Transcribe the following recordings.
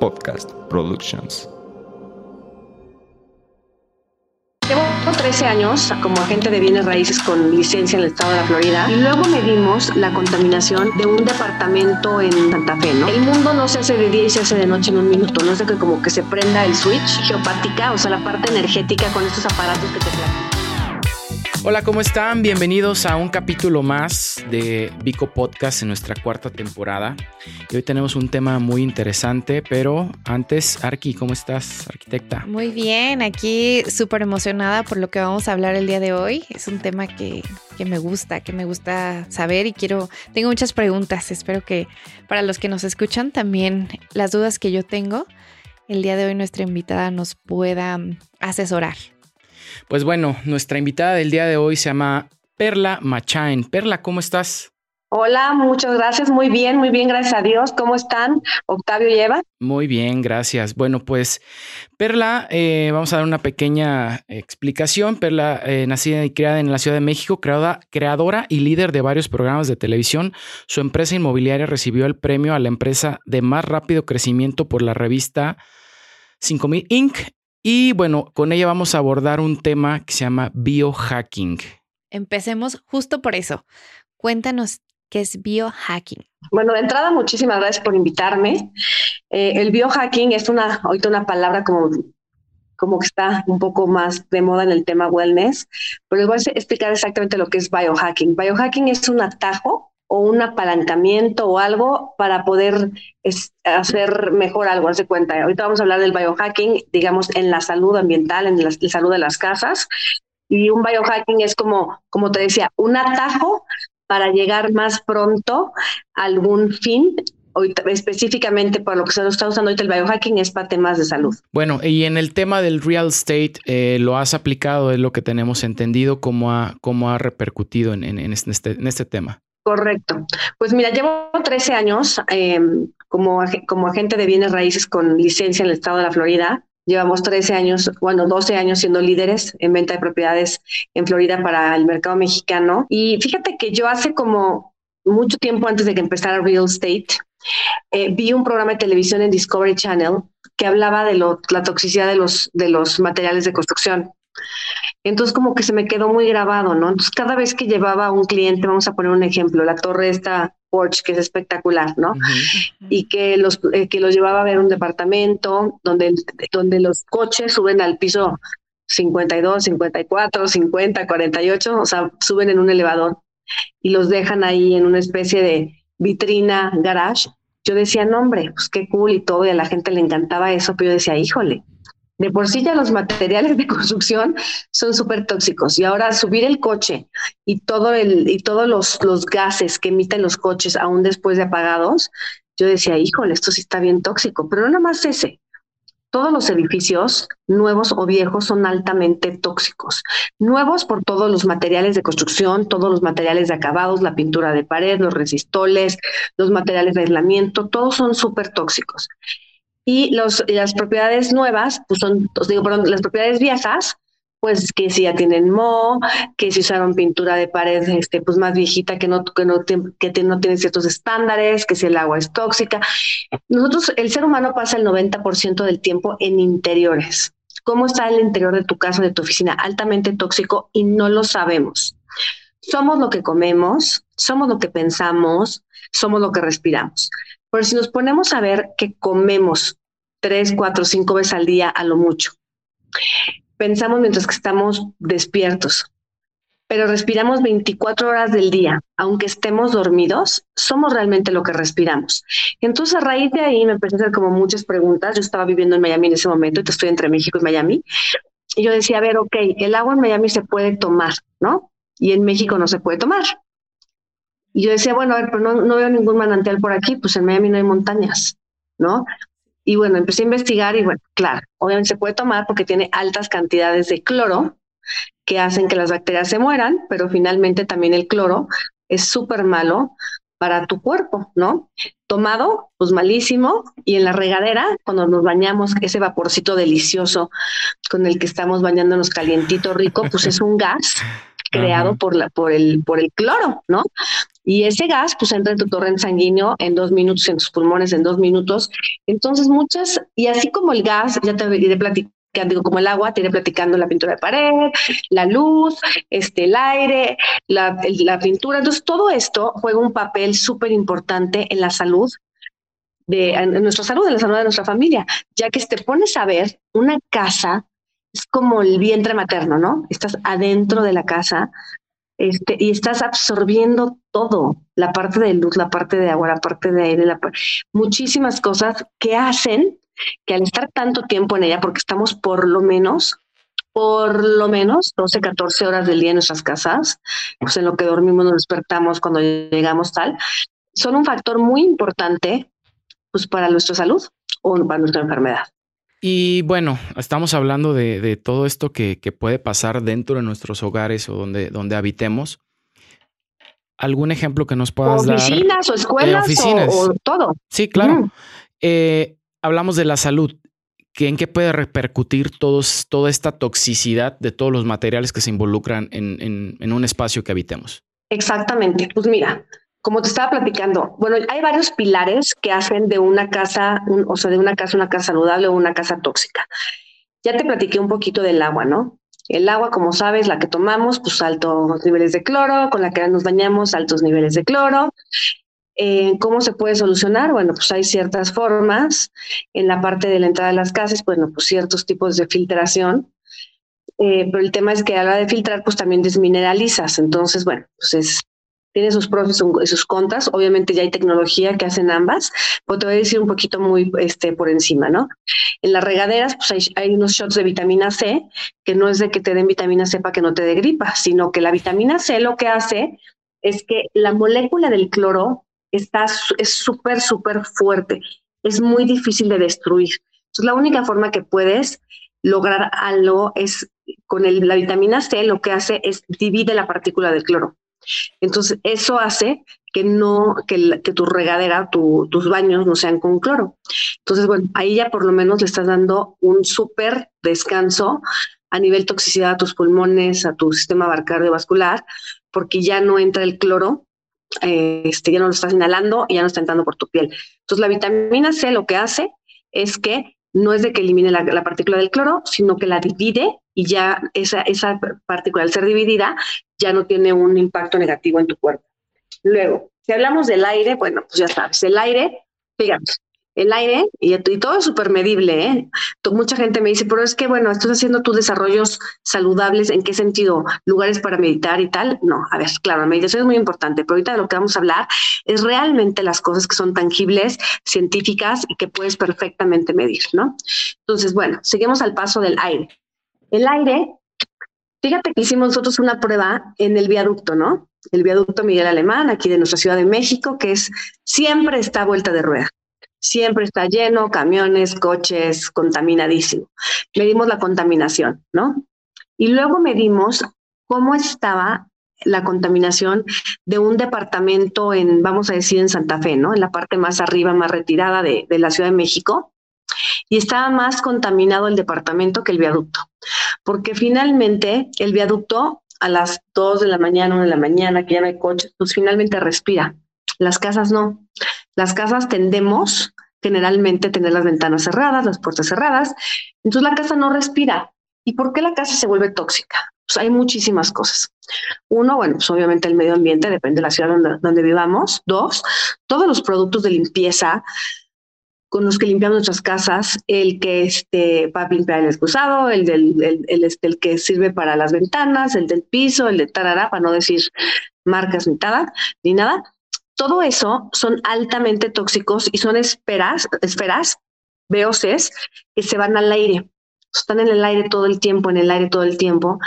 Podcast Productions. Llevo 13 años como agente de bienes raíces con licencia en el estado de la Florida y luego medimos la contaminación de un departamento en Santa Fe, ¿no? El mundo no se hace de día y se hace de noche en un minuto, no es de que como que se prenda el switch geopática, o sea, la parte energética con estos aparatos que te platican. Hola, ¿cómo están? Bienvenidos a un capítulo más de Vico Podcast en nuestra cuarta temporada. Y hoy tenemos un tema muy interesante, pero antes, Arki, ¿cómo estás, arquitecta? Muy bien, aquí súper emocionada por lo que vamos a hablar el día de hoy. Es un tema que, que me gusta, que me gusta saber y quiero, tengo muchas preguntas. Espero que para los que nos escuchan también las dudas que yo tengo, el día de hoy nuestra invitada nos pueda asesorar. Pues bueno, nuestra invitada del día de hoy se llama Perla Machain. Perla, ¿cómo estás? Hola, muchas gracias. Muy bien, muy bien, gracias a Dios. ¿Cómo están, Octavio y Eva? Muy bien, gracias. Bueno, pues Perla, eh, vamos a dar una pequeña explicación. Perla, eh, nacida y criada en la Ciudad de México, creadora, creadora y líder de varios programas de televisión, su empresa inmobiliaria recibió el premio a la empresa de más rápido crecimiento por la revista 5000 Inc. Y bueno, con ella vamos a abordar un tema que se llama biohacking. Empecemos justo por eso. Cuéntanos qué es biohacking. Bueno, de entrada, muchísimas gracias por invitarme. Eh, el biohacking es una, ahorita una palabra como, como que está un poco más de moda en el tema wellness, pero les voy a explicar exactamente lo que es biohacking. Biohacking es un atajo o un apalancamiento o algo para poder hacer mejor algo, hace cuenta. Ahorita vamos a hablar del biohacking, digamos, en la salud ambiental, en la, salud de las casas. Y un biohacking es como, como te decía, un atajo para llegar más pronto a algún fin específicamente por lo que se está usando ahorita el biohacking es para temas de salud. Bueno, y en el tema del real estate, eh, lo has aplicado, es lo que tenemos entendido, cómo ha, cómo ha repercutido en, en, este, en este tema. Correcto. Pues mira, llevo 13 años em, como, como agente de bienes raíces con licencia en el estado de la Florida. Llevamos 13 años, bueno, 12 años siendo líderes en venta de propiedades en Florida para el mercado mexicano. Y fíjate que yo hace como mucho tiempo antes de que empezara Real Estate, eh, vi un programa de televisión en Discovery Channel que hablaba de la toxicidad de los, de los materiales de construcción. Entonces como que se me quedó muy grabado, ¿no? Entonces cada vez que llevaba a un cliente, vamos a poner un ejemplo, la torre esta Porsche, que es espectacular, ¿no? Y que los, eh, que los llevaba a ver un departamento donde, donde los coches suben al piso 52, 54, 50, 48, o sea, suben en un elevador y los dejan ahí en una especie de vitrina, garage. Yo decía, no, hombre, pues qué cool y todo, y a la gente le encantaba eso, pero yo decía, híjole, de por sí ya los materiales de construcción son súper tóxicos y ahora subir el coche y todo el y todos los, los gases que emiten los coches aún después de apagados, yo decía, híjole, esto sí está bien tóxico, pero no nada más ese. Todos los edificios, nuevos o viejos, son altamente tóxicos. Nuevos por todos los materiales de construcción, todos los materiales de acabados, la pintura de pared, los resistoles, los materiales de aislamiento, todos son súper tóxicos. Y los, las propiedades nuevas, pues son, os digo, perdón, las propiedades viejas, pues que si ya tienen mo, que si usaron pintura de pared este, pues más viejita que no, que no, que no tiene ciertos estándares, que si el agua es tóxica. Nosotros, el ser humano pasa el 90% del tiempo en interiores. ¿Cómo está el interior de tu casa, de tu oficina? Altamente tóxico y no lo sabemos. Somos lo que comemos, somos lo que pensamos, somos lo que respiramos. Pero si nos ponemos a ver que comemos tres, cuatro, cinco veces al día a lo mucho, pensamos mientras que estamos despiertos, pero respiramos 24 horas del día, aunque estemos dormidos, somos realmente lo que respiramos. Entonces, a raíz de ahí me empecé a hacer como muchas preguntas. Yo estaba viviendo en Miami en ese momento, y estoy entre México y Miami. Y yo decía, a ver, ok, el agua en Miami se puede tomar, ¿no? Y en México no se puede tomar. Y yo decía, bueno, a ver, pero no, no veo ningún manantial por aquí, pues en Miami no hay montañas, ¿no? Y bueno, empecé a investigar y bueno, claro, obviamente se puede tomar porque tiene altas cantidades de cloro que hacen que las bacterias se mueran, pero finalmente también el cloro es súper malo para tu cuerpo, ¿no? Tomado, pues malísimo, y en la regadera, cuando nos bañamos, ese vaporcito delicioso con el que estamos bañándonos calientito, rico, pues es un gas creado por, la, por, el, por el cloro, ¿no? Y ese gas, pues entra en tu torrente sanguíneo en dos minutos, en tus pulmones en dos minutos. Entonces, muchas, y así como el gas, ya te iré platicando digo, como el agua, tiene platicando la pintura de pared, la luz, este, el aire, la, la pintura. Entonces, todo esto juega un papel súper importante en la salud de en nuestra salud, en la salud de nuestra familia, ya que si te pones a ver, una casa es como el vientre materno, ¿no? Estás adentro de la casa este, y estás absorbiendo todo, la parte de luz, la parte de agua, la parte de aire, la, muchísimas cosas que hacen que al estar tanto tiempo en ella, porque estamos por lo menos, por lo menos 12, 14 horas del día en nuestras casas, pues en lo que dormimos, nos despertamos cuando llegamos tal, son un factor muy importante pues para nuestra salud o para nuestra enfermedad. Y bueno, estamos hablando de, todo esto que, puede pasar dentro de nuestros hogares o donde, donde habitemos. ¿Algún ejemplo que nos puedas dar? Oficinas o escuelas oficinas. O, todo. Sí, claro. Eh, hablamos de la salud. ¿En qué puede repercutir todos, toda esta toxicidad de todos los materiales que se involucran en, en un espacio que habitemos? Exactamente. Pues mira, como te estaba platicando, bueno, hay varios pilares que hacen de una casa, o sea, de una casa una casa saludable o una casa tóxica. Ya te platiqué un poquito del agua, ¿no? El agua, como sabes, la que tomamos, pues altos niveles de cloro, con la que nos bañamos, altos niveles de cloro. Eh, ¿Cómo se puede solucionar? Bueno, pues hay ciertas formas. En la parte de la entrada de las casas, bueno, pues ciertos tipos de filtración. Eh, pero el tema es que a la hora de filtrar, pues también desmineralizas. Entonces, bueno, pues es tiene sus pros y sus contras. Obviamente ya hay tecnología que hacen ambas, pero te voy a decir un poquito muy este, por encima, ¿no? En las regaderas, pues hay, unos shots de vitamina C, que no es de que te den vitamina C para que no te dé gripa, sino que la vitamina C lo que hace es que la molécula del cloro está, es súper, súper fuerte. Es muy difícil de destruir. Entonces, la única forma que puedes lograr algo es con la vitamina C, lo que hace es divide la partícula del cloro. Entonces, eso hace que no, que, tu regadera, tus baños no sean con cloro. Entonces, bueno, ahí ya por lo menos le estás dando un súper descanso a nivel toxicidad a tus pulmones, a tu sistema cardiovascular, porque ya no entra el cloro, este, ya no lo estás inhalando y ya no está entrando por tu piel. Entonces, la vitamina C lo que hace es que no es de que elimine la, la, partícula del cloro, sino que la divide y ya esa, esa partícula al ser dividida ya no tiene un impacto negativo en tu cuerpo. Luego, si hablamos del aire, bueno, pues ya sabes, el aire, fíjate, el aire, y, todo es súper medible, ¿eh? Mucha gente me dice, pero es que, bueno, estás haciendo tus desarrollos saludables, ¿en qué sentido? ¿Lugares para meditar y tal? No, a ver, claro, la meditación es muy importante, pero ahorita de lo que vamos a hablar es realmente las cosas que son tangibles, científicas y que puedes perfectamente medir, ¿no? Entonces, bueno, seguimos al paso del aire. El aire Fíjate que hicimos nosotros una prueba en el viaducto, ¿no? El viaducto Miguel Alemán, aquí de nuestra Ciudad de México, que es siempre está vuelta de rueda. Siempre está lleno, camiones, coches, contaminadísimo. Medimos la contaminación, ¿no? Y luego medimos cómo estaba la contaminación de un departamento en, vamos a decir, en Santa Fe, ¿no? En la parte más arriba, más retirada de, la Ciudad de México. Y estaba más contaminado el departamento que el viaducto porque finalmente el viaducto a las 2 de la mañana, 1 de la mañana, que ya no hay coches, pues finalmente respira. Las casas no. Las casas tendemos generalmente a tener las ventanas cerradas, las puertas cerradas, entonces la casa no respira. ¿Y por qué la casa se vuelve tóxica? Pues hay muchísimas cosas. Uno, bueno, pues obviamente el medio ambiente, depende de la ciudad donde, donde vivamos. Dos, todos los productos de limpieza, con los que limpiamos nuestras casas, el que este, para limpiar el excusado, el, del, el, este, el que sirve para las ventanas, el del piso, el de tarara, para no decir marcas ni nada, ni nada. Todo eso son altamente tóxicos y son esferas, esferas, VOCs, que se van al aire. Están en el aire todo el tiempo, en el aire todo el tiempo.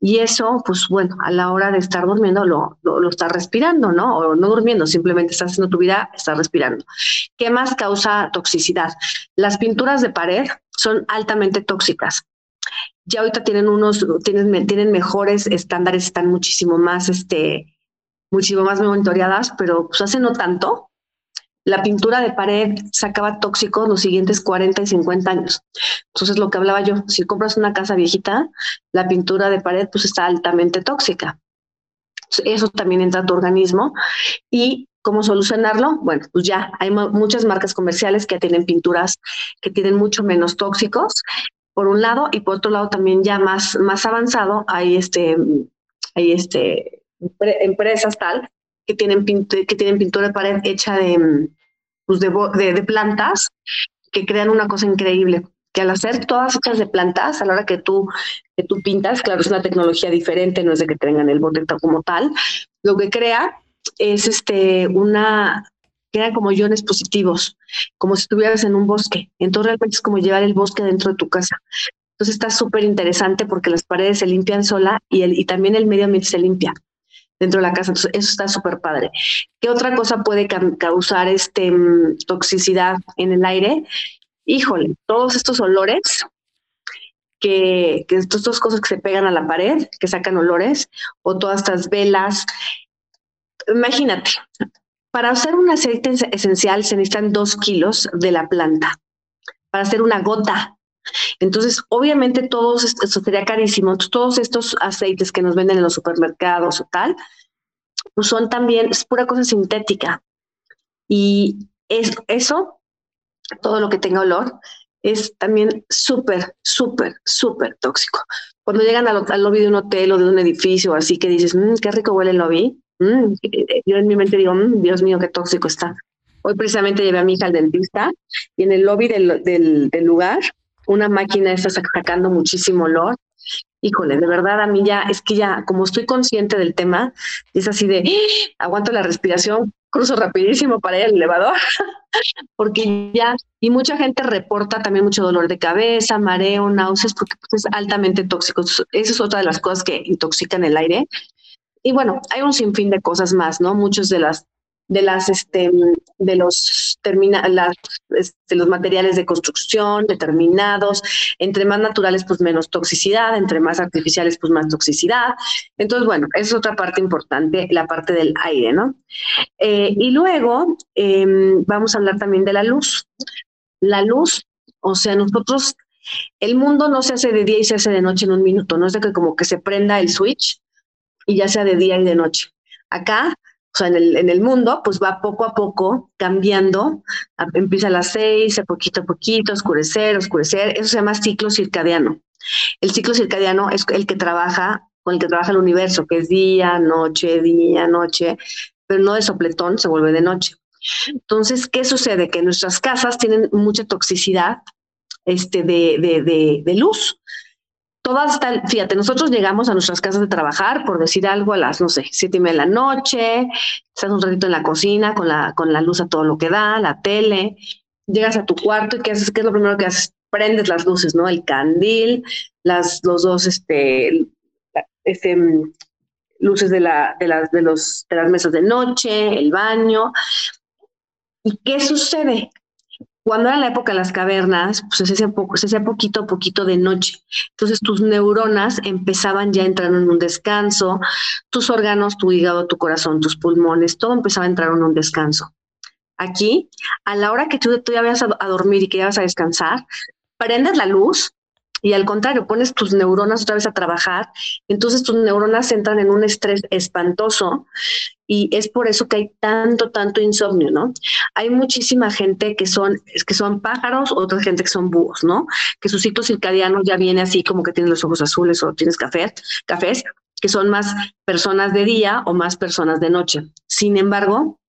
Y eso, pues bueno, a la hora de estar durmiendo lo, lo, estás respirando, ¿no? O no durmiendo, simplemente estás haciendo tu vida, estás respirando. ¿Qué más causa toxicidad? Las pinturas de pared son altamente tóxicas. Ya ahorita tienen unos, tienen, tienen mejores estándares, están muchísimo más, este, muchísimo más monitoreadas, pero pues hace no tanto, la pintura de pared sacaba tóxicos los siguientes 40 y 50 años. Entonces, lo que hablaba yo, si compras una casa viejita, la pintura de pared pues está altamente tóxica. Eso también entra a tu organismo. Y ¿Cómo solucionarlo? Bueno, pues ya hay muchas marcas comerciales que tienen pinturas que tienen mucho menos tóxicos, por un lado, y por otro lado también ya más, más avanzado hay este, hay este empresas tal que tienen, que tienen pintura de pared hecha de, pues de, de, plantas que crean una cosa increíble que al hacer todas hechas de plantas, a la hora que tú, que tú pintas, claro, es una tecnología diferente, no es de que tengan el bote como tal, lo que crea es este una crean como iones positivos, como si estuvieras en un bosque. Entonces realmente es como llevar el bosque dentro de tu casa. Entonces está súper interesante porque las paredes se limpian sola y, el, y también el medio ambiente se limpia dentro de la casa. Entonces eso está súper padre. ¿Qué otra cosa puede causar este, mm, toxicidad en el aire? Híjole, todos estos olores que, que estas cosas que se pegan a la pared, que sacan olores, o todas estas velas, imagínate, para hacer un aceite esencial se necesitan dos kilos de la planta. Para hacer una gota. Entonces, obviamente, todos, eso sería carísimo. Todos estos aceites que nos venden en los supermercados o tal, pues son también, es pura cosa sintética. Y es, eso, todo lo que tenga olor, es también súper, súper, súper tóxico. Cuando llegan al, lobby de un hotel o de un edificio, así que dices, mmm, qué rico huele el lobby, Mm, yo en mi mente digo, mm, Dios mío, qué tóxico está. Hoy precisamente llevé a mi hija al dentista y en el lobby del, del, lugar una máquina está sacando muchísimo olor. Híjole, de verdad a mí ya, es que ya, como estoy consciente del tema, es así de, ¡Ah! aguanto la respiración, cruzo rapidísimo para ir al elevador, porque ya, y mucha gente reporta también mucho dolor de cabeza, mareo, náuseas, porque pues, es altamente tóxico. Esa es otra de las cosas que intoxican el aire y bueno, hay un sinfín de cosas más, ¿no? Muchos de las de las este de los termina las, este, los materiales de construcción determinados entre más naturales pues menos toxicidad entre más artificiales pues más toxicidad. Entonces bueno es otra parte importante la parte del aire no eh, y luego em, vamos a hablar también de la luz. La luz o sea nosotros el mundo no se hace de día y se hace de noche en un minuto no es de que como que se prenda el switch y ya sea de día y de noche. Acá, o sea, en el, en el mundo, pues va poco a poco cambiando. Empieza a las seis, a poquito a poquito, oscurecer, oscurecer. Eso se llama ciclo circadiano. El ciclo circadiano es el que trabaja, con el que trabaja el universo, que es día, noche, día, noche, pero no de sopletón, se vuelve de noche. Entonces, ¿qué sucede? Que nuestras casas tienen mucha toxicidad este, de, de, de, de luz todas están, fíjate, nosotros llegamos a nuestras casas de trabajar, por decir algo, a las, no sé, siete y media de la noche, estás un ratito en la cocina con la, con la luz a todo lo que da, la tele, llegas a tu cuarto y ¿qué haces? ¿Qué es lo primero que haces? Prendes las luces, ¿no? El candil, las, los dos, este, este luces de, la, de, las, de, los, de las mesas de noche, el baño. ¿Y qué sucede? Cuando era la época de las cavernas, pues se hacía, poquito a poquito de noche. Entonces tus neuronas empezaban ya a entrar en un descanso, tus órganos, tu hígado, tu corazón, tus pulmones, todo empezaba a entrar en un descanso. Aquí, a la hora que tú, tú ya vayas a, a dormir y que ya vas a descansar, prendes la luz y al contrario, pones tus neuronas otra vez a trabajar, entonces tus neuronas entran en un estrés espantoso y es por eso que hay tanto, tanto insomnio, ¿no? Hay muchísima gente que son, que son pájaros, otra gente que son búhos, ¿no? Que su ciclo circadiano ya viene así como que tienes los ojos azules o tienes café, cafés, que son más personas de día o más personas de noche. Sin embargo,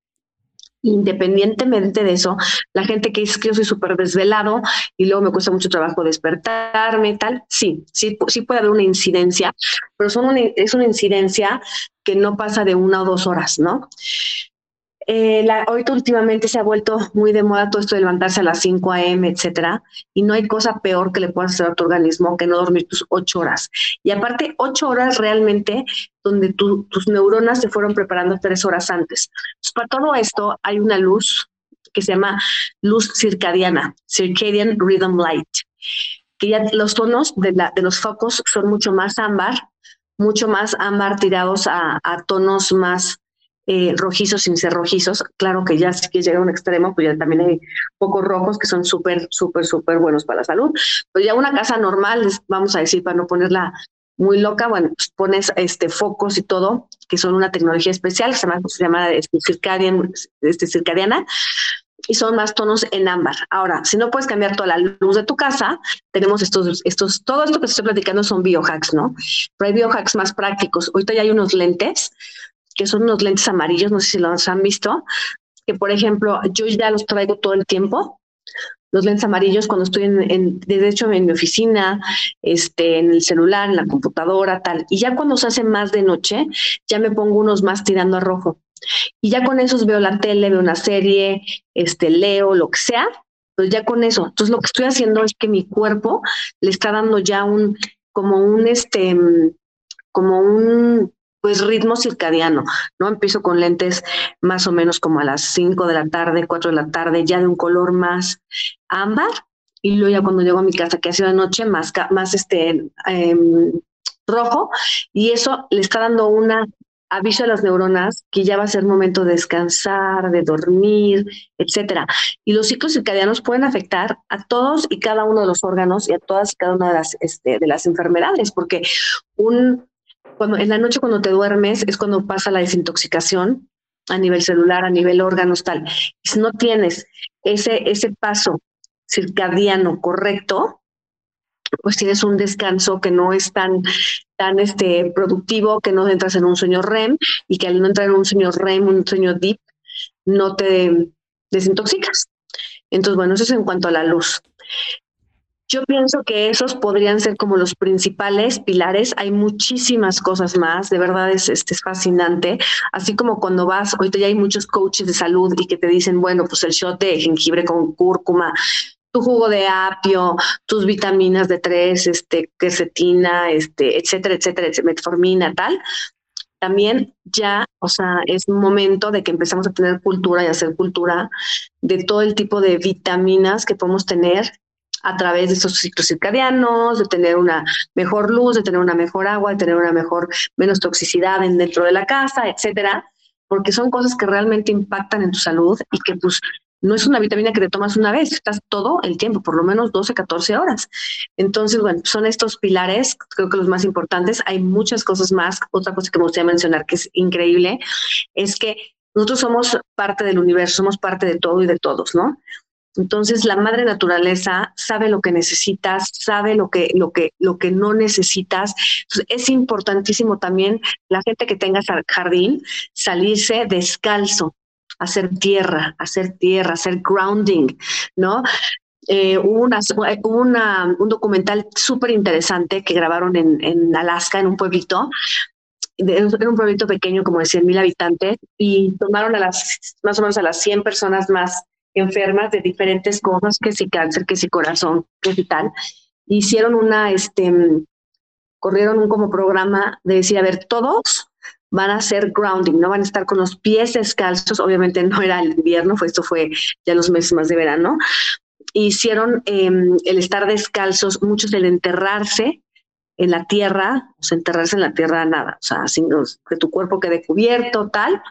independientemente de eso, la gente que dice que yo soy súper desvelado y luego me cuesta mucho trabajo despertarme, tal, sí, sí, sí puede haber una incidencia, pero son es una incidencia que no pasa de una o dos horas, ¿no? Eh, ahorita últimamente se ha vuelto muy de moda todo esto de levantarse a las 5 a.m., etcétera, y no hay cosa peor que le puedas hacer a tu organismo que no dormir tus ocho horas. Y aparte, ocho horas realmente donde tus neuronas se fueron preparando tres horas antes. para todo esto hay una luz que se llama luz circadiana, circadian rhythm light, que ya los tonos de, la, de los focos son mucho más ámbar, mucho más ámbar tirados a, a tonos más eh, rojizos sin ser rojizos. Claro que ya si que llega a un extremo, pues ya también hay pocos rojos que son súper, súper, súper buenos para la salud. Pero ya una casa normal, vamos a decir, para no ponerla muy loca, bueno, pues pones este focos y todo, que son una tecnología especial, se llama, se llama este, este, circadiana, y son más tonos en ámbar. Ahora, si no puedes cambiar toda la luz de tu casa, tenemos estos, estos, todo esto que estoy platicando son biohacks, ¿no? Pero hay biohacks más prácticos. Ahorita ya hay unos lentes, que son unos lentes amarillos, no sé si los han visto, que por ejemplo, yo ya los traigo todo el tiempo. Los lentes amarillos cuando estoy en, en de hecho en mi oficina, este, en el celular, en la computadora, tal. Y ya cuando se hace más de noche, ya me pongo unos más tirando a rojo y ya con esos veo la tele, veo una serie, este, leo, lo que sea, pues ya con eso. Entonces lo que estoy haciendo es que mi cuerpo le está dando ya un, como un, este, como un, pues ritmo circadiano, ¿no? Empiezo con lentes más o menos como a las 5 de la tarde, 4 de la tarde, ya de un color más ámbar, y luego ya cuando llego a mi casa, que ha sido de noche, más, más este, em, rojo, y eso le está dando una aviso a las neuronas que ya va a ser momento de descansar, de dormir, etcétera. Y los ciclos circadianos pueden afectar a todos y cada uno de los órganos y a todas y cada una de las, este, de las enfermedades, porque un, en la noche cuando te duermes es cuando pasa la desintoxicación a nivel celular, a nivel órganos, tal. Si no tienes ese, ese paso circadiano correcto, pues tienes un descanso que no es tan, tan este, productivo, que no entras en un sueño REM y que al no entrar en un sueño REM, un sueño deep, no te desintoxicas. Entonces, bueno, eso es en cuanto a la luz. Yo pienso que esos podrían ser como los principales pilares. Hay muchísimas cosas más. De verdad es, este, es fascinante. Así como cuando vas, ahorita ya hay muchos coaches de salud y que te dicen, bueno, pues el shot de jengibre con cúrcuma tu jugo de apio, tus vitaminas de tres, este, quercetina, este, etcétera, etcétera, metformina, tal. También ya, o sea, es momento de que empezamos a tener cultura y hacer cultura de todo el tipo de vitaminas que podemos tener a través de estos ciclos circadianos, de tener una mejor luz, de tener una mejor agua, de tener una mejor, menos toxicidad dentro de la casa, etcétera, porque son cosas que realmente impactan en tu salud y que pues no es una vitamina que te tomas una vez, estás todo el tiempo, por lo menos 12, 14 horas. Entonces, bueno, son estos pilares, creo que los más importantes. Hay muchas cosas más. Otra cosa que me gustaría mencionar que es increíble es que nosotros somos parte del universo, somos parte de todo y de todos, ¿no? Entonces la madre naturaleza sabe lo que necesitas, sabe lo que, lo que, lo que no necesitas. es importantísimo también la gente que tenga jardín salirse descalzo hacer tierra, hacer tierra, hacer grounding, ¿no? Eh, hubo, una, un documental súper interesante que grabaron en, Alaska, en un pueblito, en un pueblito pequeño como de 100 mil habitantes, y tomaron a las, más o menos a las 100 personas más enfermas de diferentes cosas, que si cáncer, que si corazón, que si tal. Hicieron una, este, corrieron un como programa de decir, a ver, todos van a hacer grounding, no van a estar con los pies descalzos, obviamente no era el invierno, fue, esto fue ya los meses más de verano, hicieron em, el estar descalzos, muchos el enterrarse en la tierra, o sea, enterrarse en la tierra nada, o sea, sin que tu cuerpo quede cubierto, tal,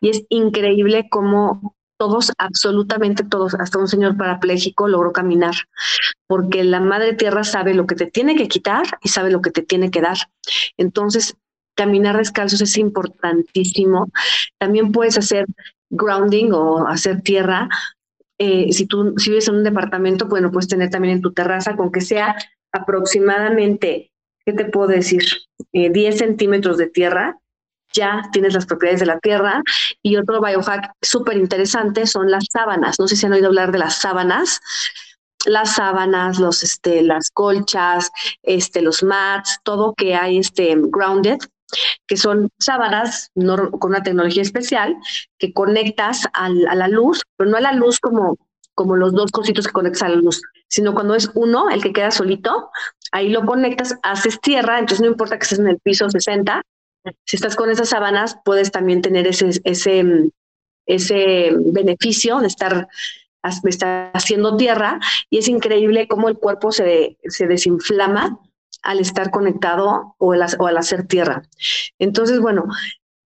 y es increíble cómo todos, absolutamente todos, hasta un señor parapléjico logró caminar, porque la madre tierra sabe lo que te tiene que quitar y sabe lo que te tiene que dar. Entonces, caminar descalzos es importantísimo. También puedes hacer grounding o hacer tierra. Eh, si tú si vives en un departamento, bueno, puedes tener también en tu terraza, con que sea aproximadamente, ¿qué te puedo decir? 10 eh, centímetros de tierra, ya tienes las propiedades de la tierra. Y otro biohack súper interesante son las sábanas. No sé si han oído hablar de las sábanas las sábanas, los, este, las colchas, este, los mats, todo que hay este, grounded, que son sábanas con una tecnología especial que conectas a la luz, pero no a la luz como, como los dos cositos que conectas a la luz, sino cuando es uno, el que queda solito, ahí lo conectas, haces tierra, entonces no importa que estés en el piso 60, si estás con esas sábanas, puedes también tener ese, ese, ese beneficio de estar, de estar haciendo tierra y es increíble cómo el cuerpo se, se desinflama al estar conectado o al hacer tierra. Entonces, bueno,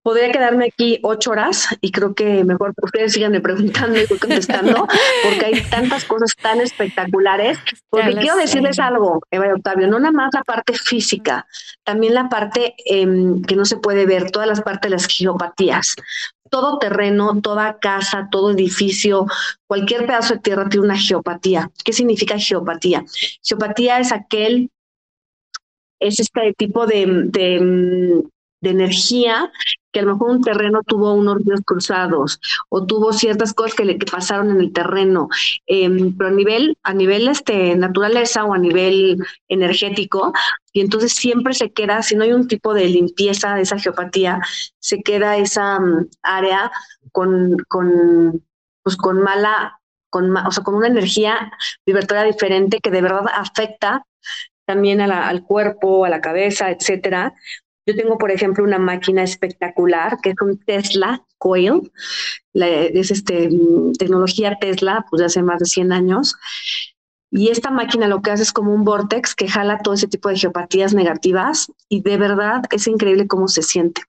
podría quedarme aquí ocho horas y creo que mejor ustedes sigan preguntando y contestando porque hay tantas cosas tan espectaculares. Porque quiero decirles algo, Eva y Octavio, no nada más la parte física, también la parte em, que no se puede ver, todas las partes de las geopatías. Todo terreno, toda casa, todo edificio, cualquier pedazo de tierra tiene una geopatía. ¿Qué significa geopatía? Geopatía es aquel es este tipo de, de energía, que a lo mejor un terreno tuvo unos ríos cruzados o tuvo ciertas cosas que le que pasaron en el terreno, em, pero a nivel, a nivel este, naturaleza o a nivel energético, y entonces siempre se queda, si no hay un tipo de limpieza de esa geopatía, se queda esa um, área con, con, pues con mala, con, o sea, con una energía vibratoria diferente que de verdad afecta también al cuerpo, a la cabeza, etcétera. Yo tengo, por ejemplo, una máquina espectacular que es un Tesla Coil, es este, tecnología Tesla, pues de hace más de 100 años. Y esta máquina lo que hace es como un vortex que jala todo ese tipo de geopatías negativas y de verdad es increíble cómo se siente.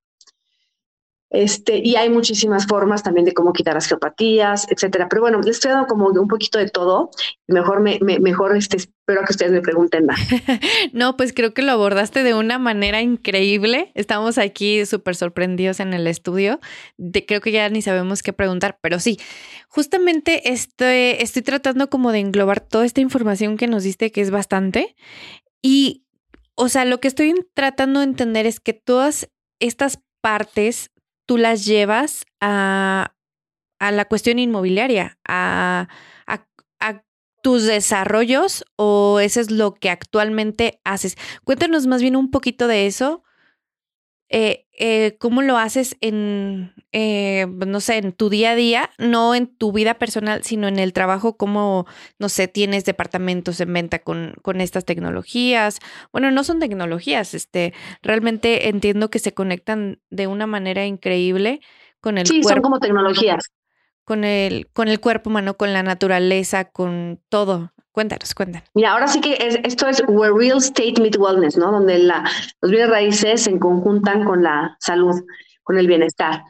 Este, y hay muchísimas formas también de cómo quitar las geopatías, etcétera. Pero bueno, les estoy dando como un poquito de todo. Mejor, me, mejor este, espero que ustedes me pregunten más. no, pues creo que lo abordaste de una manera increíble. Estamos aquí súper sorprendidos en el estudio. Creo que ya ni sabemos qué preguntar, pero sí, justamente estoy, estoy tratando como de englobar toda esta información que nos diste, que es bastante. Y, o sea, lo que estoy tratando de entender es que todas estas partes tú las llevas a, la cuestión inmobiliaria, a, tus desarrollos o eso es lo que actualmente haces. Cuéntanos más bien un poquito de eso. Eh, eh, ¿Cómo lo haces en, eh, no sé, en tu día a día, no en tu vida personal, sino en el trabajo? ¿Cómo, no sé, tienes departamentos en venta con, con estas tecnologías? Bueno, no son tecnologías, este, realmente entiendo que se conectan de una manera increíble con el sí, son como tecnologías. Con el, con el cuerpo humano, con la naturaleza, con todo. Cuéntanos, cuéntanos. Mira, ahora sí que esto es where real estate meet wellness, ¿no? Donde la, los bienes raíces se conjuntan con la salud, con el bienestar.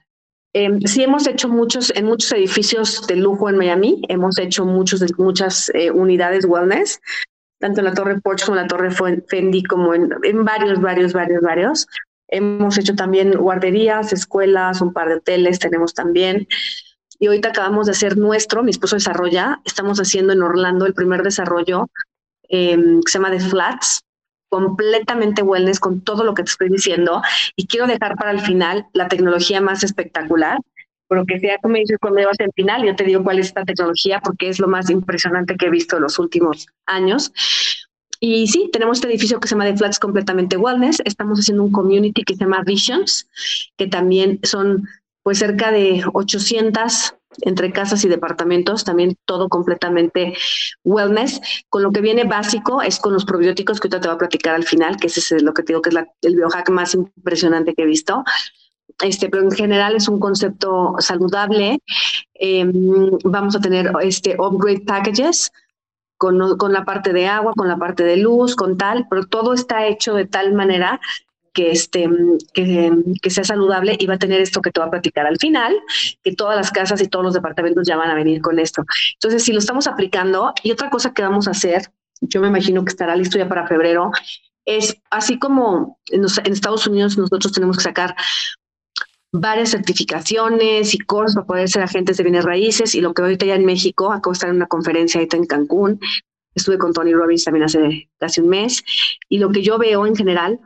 Em, sí hemos hecho muchos, en muchos edificios de lujo en Miami, hemos hecho muchos, muchas eh, unidades wellness, tanto en la Torre Porsche como en la Torre Fendi, como en, en varios, varios, varios, varios. Hemos hecho también guarderías, escuelas, un par de hoteles tenemos también y ahorita acabamos de hacer nuestro, mi esposo desarrolla, estamos haciendo en Orlando el primer desarrollo em, que se llama The Flats, completamente wellness con todo lo que te estoy diciendo y quiero dejar para el final la tecnología más espectacular, porque sea tú me dices cuando llevas el final, yo te digo cuál es esta tecnología porque es lo más impresionante que he visto en los últimos años. Y sí, tenemos este edificio que se llama The Flats completamente wellness. Estamos haciendo un community que se llama Visions, que también son pues cerca de 800 entre casas y departamentos, también todo completamente wellness. Con lo que viene básico es con los probióticos que ahorita te voy a platicar al final, que ese es lo que te digo que es el biohack más impresionante que he visto. Este, pero en general es un concepto saludable. Em, vamos a tener este upgrade packages con, con la parte de agua, con la parte de luz, con tal, pero todo está hecho de tal manera que, este, que, sea saludable y va a tener esto que te voy a platicar al final, que todas las casas y todos los departamentos ya van a venir con esto. Entonces, si lo estamos aplicando, y otra cosa que vamos a hacer, yo me imagino que estará listo ya para febrero, es así como en, Estados Unidos nosotros tenemos que sacar varias certificaciones y cursos para poder ser agentes de bienes raíces y lo que ahorita ya en México, acabo de estar en una conferencia ahorita en Cancún, estuve con Tony Robbins también hace casi un mes y lo que yo veo en general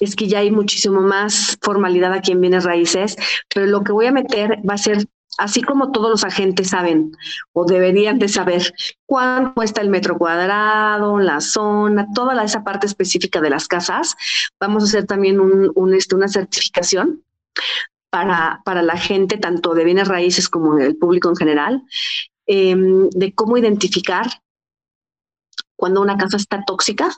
es que ya hay muchísimo más formalidad aquí en bienes raíces, pero lo que voy a meter va a ser así como todos los agentes saben o deberían de saber cuánto cuesta el metro cuadrado, la zona, toda esa parte específica de las casas, vamos a hacer también este, una certificación para, para la gente, tanto de bienes raíces como del público en general, em, de cómo identificar cuando una casa está tóxica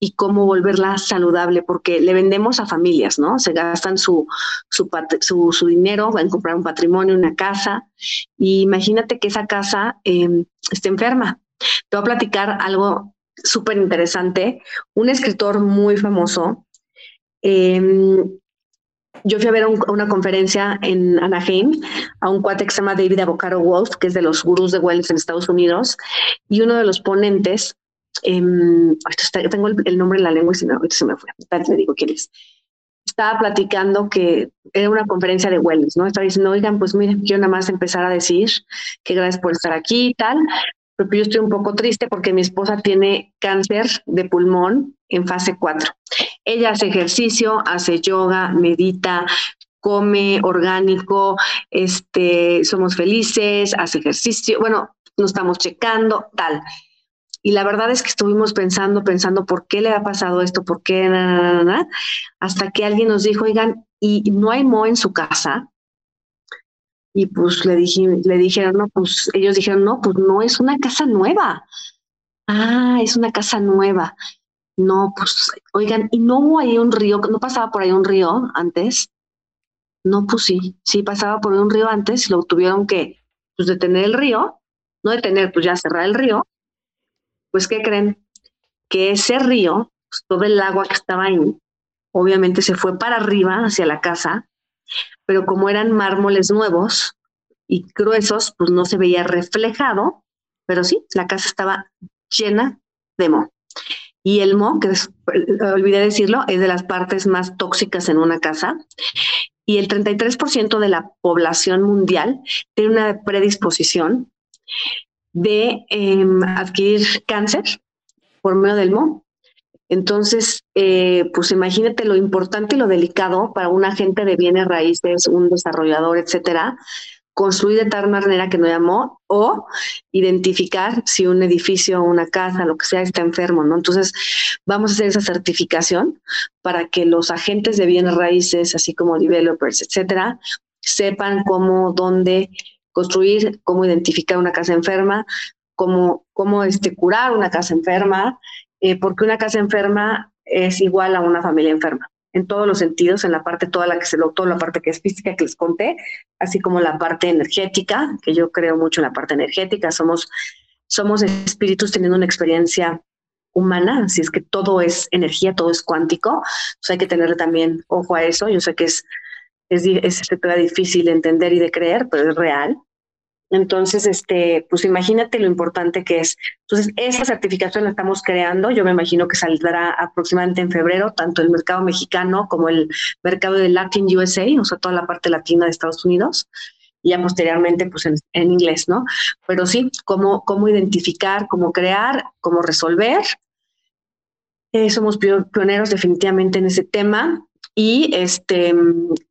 y cómo volverla saludable, porque le vendemos a familias, ¿no? Se gastan su, su, dinero en comprar un patrimonio, una casa, y imagínate que esa casa eh, esté enferma. Te voy a platicar algo súper interesante. Un escritor muy famoso em, yo fui a ver una conferencia en Anaheim a un cuate que se llama David Avocado Wolf, que es de los gurús de wellness en Estados Unidos, y uno de los ponentes, eh, tengo el, nombre en la lengua y se me, se me fue, le digo quién es. Estaba platicando que era una conferencia de wellness, ¿no? Estaba diciendo, oigan, pues miren, quiero nada más empezar a decir que gracias por estar aquí y tal, pero yo estoy un poco triste porque mi esposa tiene cáncer de pulmón en fase 4. Ella hace ejercicio, hace yoga, medita, come orgánico, este, somos felices, hace ejercicio, bueno, nos estamos checando, tal. Y la verdad es que estuvimos pensando, pensando por qué le ha pasado esto, por qué, hasta que alguien nos dijo, oigan, ¿y no hay mo en su casa? Y pues le, dije, le dijeron, no, pues ellos dijeron, no, pues no es una casa nueva. Ah, es una casa nueva. No, pues, oigan, ¿y no hubo ahí un río? ¿No pasaba por ahí un río antes? No, pues sí, sí pasaba por un río antes, lo tuvieron que pues, detener el río, no detener, pues ya cerrar el río. Pues, ¿qué creen? Que ese río, pues, todo el agua que estaba ahí, obviamente se fue para arriba hacia la casa pero como eran mármoles nuevos y gruesos, pues no se veía reflejado, pero sí, la casa estaba llena de moho. Y el moho, que olvidé decirlo, es de las partes más tóxicas en una casa. Y el 33% de la población mundial tiene una predisposición de em, adquirir cáncer por medio del moho. Entonces, eh, pues imagínate lo importante y lo delicado para un agente de bienes raíces, un desarrollador, etcétera, construir de tal manera que no llamó o identificar si un edificio, una casa, lo que sea, está enfermo, ¿no? Entonces, vamos a hacer esa certificación para que los agentes de bienes raíces, así como developers, etcétera, sepan cómo, dónde construir, cómo identificar una casa enferma, cómo, cómo este, curar una casa enferma, eh, porque una casa enferma es igual a una familia enferma, en todos los sentidos, en la parte toda la que se lo, toda la parte que es física que les conté, así como la parte energética, que yo creo mucho en la parte energética, somos, somos espíritus teniendo una experiencia humana, así es que todo es energía, todo es cuántico, pues hay que tenerle también ojo a eso, yo sé que es, es, es, es difícil de entender y de creer, pero es real, entonces, este, pues imagínate lo importante que es. Entonces, esa certificación la estamos creando. Yo me imagino que saldrá aproximadamente en febrero, tanto el mercado mexicano como el mercado de Latin USA, o sea, toda la parte latina de Estados Unidos, y ya posteriormente, pues en, inglés, ¿no? Pero sí, cómo, cómo identificar, cómo crear, cómo resolver. Eh, somos pioneros definitivamente en ese tema. Y este,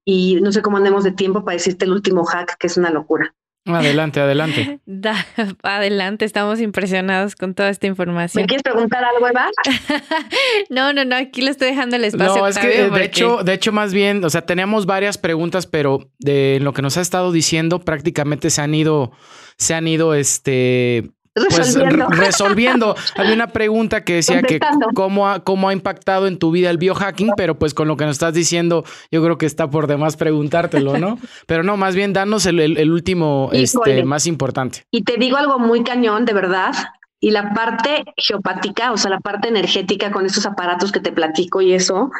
y no sé cómo andemos de tiempo para decirte el último hack, que es una locura. Adelante, adelante. adelante, estamos impresionados con toda esta información. ¿Me quieres preguntar algo, Eva? no, no, no, aquí le estoy dejando el espacio. No, es que de hecho, de hecho, más bien, o sea, tenemos varias preguntas, pero de lo que nos ha estado diciendo, prácticamente se han ido, se han ido, este, pues, resolviendo. resolviendo. Había una pregunta que decía que cómo ha, cómo ha impactado en tu vida el biohacking, pero pues con lo que nos estás diciendo, yo creo que está por demás preguntártelo, ¿no? pero no, más bien danos el, último, este, más importante. Y te digo algo muy cañón, de verdad. Y la parte geopática, o sea, la parte energética con estos aparatos que te platico y eso,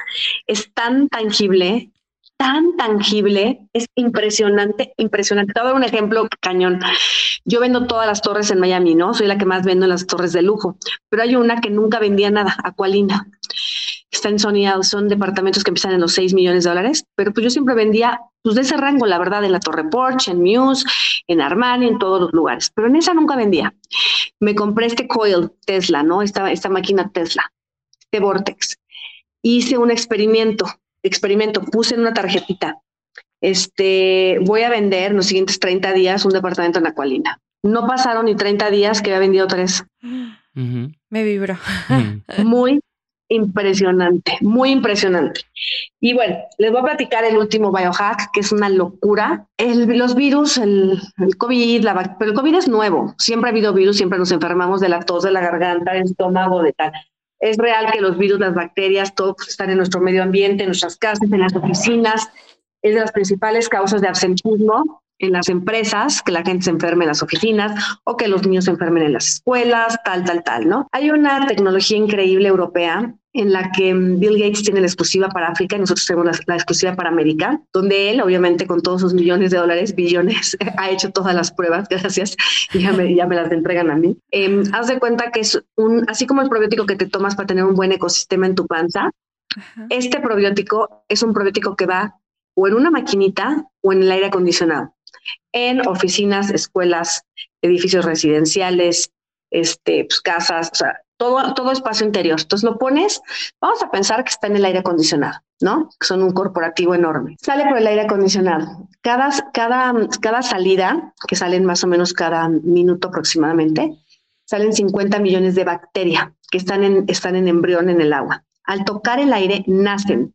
es tan tangible tan tangible, es impresionante, impresionante. Te voy a dar un ejemplo cañón. Yo vendo todas las torres en Miami, ¿no? Soy la que más vendo en las torres de lujo, pero hay una que nunca vendía nada, Aqualina. Está en Sonia, son departamentos que empiezan en los 6 millones de dólares, pero pues yo siempre vendía pues de ese rango, la verdad, en la Torre Porsche, en Muse, en Armani, en todos los lugares, pero en esa nunca vendía. Me compré este coil Tesla, ¿no? Esta, esta máquina Tesla, de Vortex. Hice un experimento experimento, puse en una tarjetita, este, voy a vender en los siguientes 30 días un departamento en Acualina. No pasaron ni 30 días que había vendido tres. Me vibro. muy impresionante, muy impresionante. Y bueno, les voy a platicar el último biohack, que es una locura. El, los virus, el, COVID, la, pero el COVID es nuevo. Siempre ha habido virus, siempre nos enfermamos de la tos, de la garganta, del estómago, de tal. Es real que los virus, las bacterias, todo pues, están en nuestro medio ambiente, en nuestras casas, en las oficinas. Es de las principales causas de absentismo en las empresas, que la gente se enferme en las oficinas o que los niños se enfermen en las escuelas, tal, tal, tal, ¿no? Hay una tecnología increíble europea en la que mm, Bill Gates tiene la exclusiva para África y nosotros tenemos la, exclusiva para América, donde él, obviamente, con todos sus millones de dólares, billones, ha hecho todas las pruebas, gracias, y ya me, ya me las entregan a mí. Em, haz de cuenta que es un, así como el probiótico que te tomas para tener un buen ecosistema en tu panza, este probiótico es un probiótico que va o en una maquinita o en el aire acondicionado, en oficinas, escuelas, edificios residenciales, este, pues, casas, o sea, todo, todo espacio interior. Entonces lo pones, vamos a pensar que está en el aire acondicionado, ¿no? Son un corporativo enorme. Sale por el aire acondicionado. Cada, cada, cada salida, que salen más o menos cada minuto aproximadamente, salen 50 millones de bacterias que están en, están en embrión en el agua. Al tocar el aire, nacen,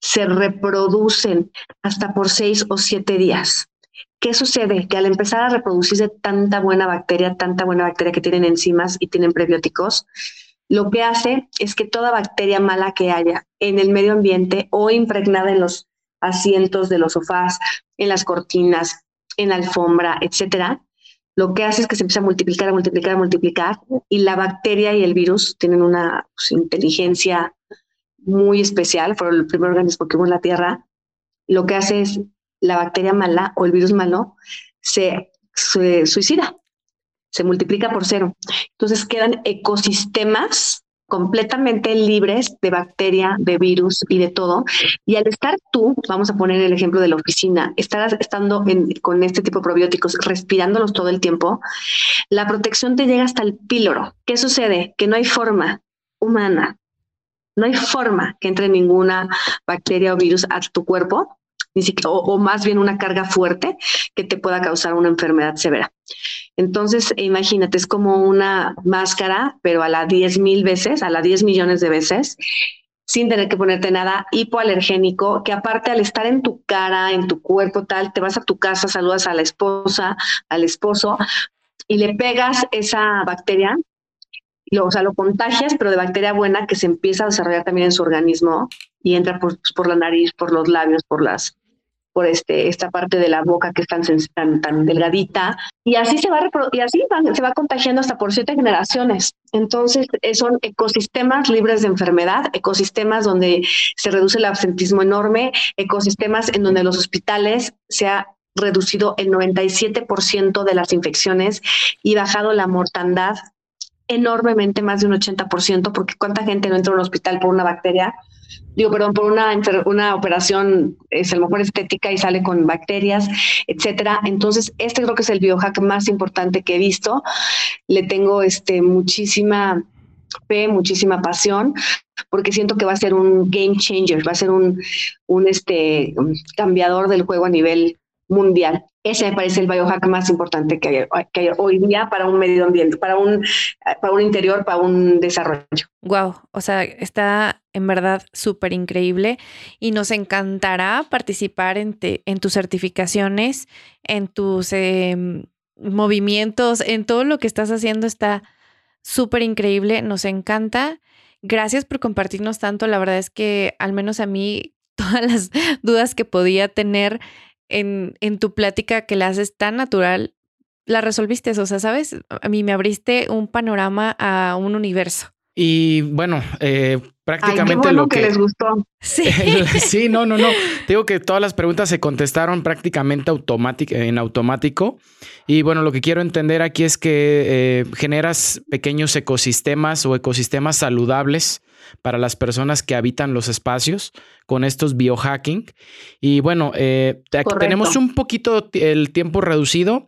se reproducen hasta por seis o siete días. ¿Qué sucede? Que al empezar a reproducirse tanta buena bacteria, tanta buena bacteria que tienen enzimas y tienen prebióticos, lo que hace es que toda bacteria mala que haya en el medio ambiente o impregnada en los asientos de los sofás, en las cortinas, en la alfombra, etcétera, lo que hace es que se empieza a multiplicar, a multiplicar, a multiplicar, y la bacteria y el virus tienen una pues, inteligencia muy especial, fueron el primer organismo que hubo en la Tierra. Lo que hace es la bacteria mala o el virus malo se, suicida, se multiplica por cero. Entonces quedan ecosistemas completamente libres de bacteria, de virus y de todo. Y al estar tú, vamos a poner el ejemplo de la oficina, estar estando con este tipo de probióticos, respirándolos todo el tiempo, la protección te llega hasta el píloro. ¿Qué sucede? Que no hay forma humana, no hay forma que entre ninguna bacteria o virus a tu cuerpo o, más bien una carga fuerte que te pueda causar una enfermedad severa. Entonces, imagínate, es como una máscara, pero a la 10 mil veces, a la 10 millones de veces, sin tener que ponerte nada hipoalergénico, que aparte al estar en tu cara, en tu cuerpo tal, te vas a tu casa, saludas a la esposa, al esposo y le pegas esa bacteria, lo, o sea, lo contagias, pero de bacteria buena que se empieza a desarrollar también en su organismo y entra por, por la nariz, por los labios, por las por este, esta parte de la boca que es tan, tan, tan delgadita, y así se va, y así se va contagiando hasta por siete generaciones. Entonces, eh, son ecosistemas libres de enfermedad, ecosistemas donde se reduce el absentismo enorme, ecosistemas en donde los hospitales se ha reducido el 97% de las infecciones y bajado la mortandad enormemente, más de un 80%, porque cuánta gente no entra a un hospital por una bacteria digo, perdón, por una, una operación, es a lo mejor estética y sale con bacterias, etcétera. Entonces, este creo que es el biohack más importante que he visto. Le tengo este, muchísima fe, muchísima pasión, porque siento que va a ser un game changer, va a ser un, un este, cambiador del juego a nivel mundial. Ese me parece el biohack más importante que hay, hoy día para un medio ambiente, para un, para un interior, para un desarrollo. Wow, o sea, está en verdad súper increíble y nos encantará participar en, en tus certificaciones, en tus em, movimientos, en todo lo que estás haciendo está súper increíble, nos encanta. Gracias por compartirnos tanto, la verdad es que al menos a mí todas las dudas que podía tener en, en tu plática que la haces tan natural, la resolviste, o sea, ¿sabes? A mí me abriste un panorama a un universo. Y bueno, eh, prácticamente lo que, les gustó. Sí. sí, no, no, no. Digo que todas las preguntas se contestaron prácticamente en automático. Y bueno, lo que quiero entender aquí es que eh, generas pequeños ecosistemas o ecosistemas saludables para las personas que habitan los espacios con estos biohacking. Y bueno, eh, tenemos un poquito el tiempo reducido,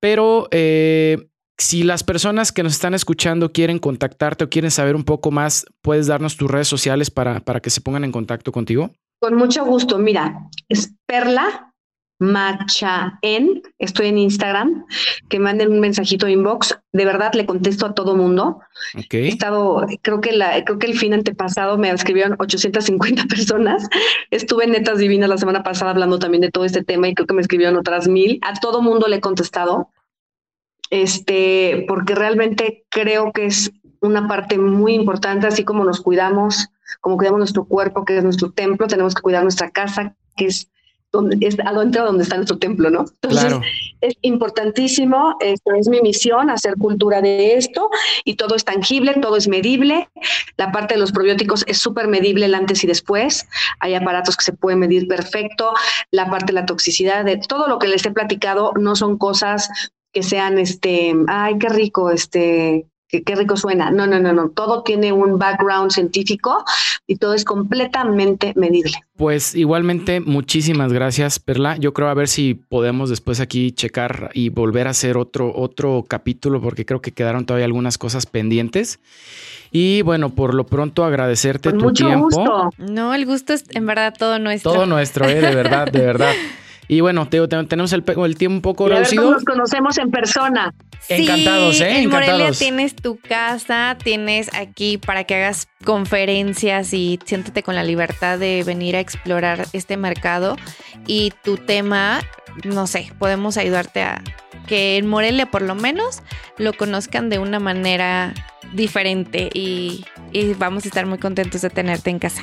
pero eh, si las personas que nos están escuchando quieren contactarte o quieren saber un poco más, ¿puedes darnos tus redes sociales para, para que se pongan en contacto contigo? Con mucho gusto. Mira, es Perla Machaen, estoy en Instagram, que manden un mensajito inbox. De verdad le contesto a todo mundo. He estado, creo que la, creo que el fin antepasado me escribieron 850 personas. Estuve en Netas Divinas la semana pasada hablando también de todo este tema y creo que me escribieron otras mil. A todo mundo le he contestado este, porque realmente creo que es una parte muy importante, así como nos cuidamos, como cuidamos nuestro cuerpo, que es nuestro templo, tenemos que cuidar nuestra casa, que es donde es adentro donde está nuestro templo, ¿no? Entonces, es importantísimo, esto es mi misión, hacer cultura de esto y todo es tangible, todo es medible. La parte de los probióticos es súper medible el antes y después. Hay aparatos que se pueden medir perfecto. La parte de la toxicidad, de todo lo que les he platicado, no son cosas que sean, este, ay, qué rico, este, qué, rico suena. No, no, no, no. Todo tiene un background científico y todo es completamente medible. Pues igualmente, muchísimas gracias, Perla. Yo creo a ver si podemos después aquí checar y volver a hacer otro, otro capítulo, porque creo que quedaron todavía algunas cosas pendientes. Y bueno, por lo pronto agradecerte tu tiempo. No, el gusto es en verdad todo nuestro. Todo nuestro, eh, de verdad, de verdad. Y bueno, Teo, tenemos el, el tiempo un poco y reducido. nos conocemos en persona. Encantados, ¿eh? En Morelia tienes tu casa, tienes aquí para que hagas conferencias y siéntete con la libertad de venir a explorar este mercado. Y tu tema, no sé, podemos ayudarte a que en Morelia por lo menos lo conozcan de una manera diferente y, y vamos a estar muy contentos de tenerte en casa.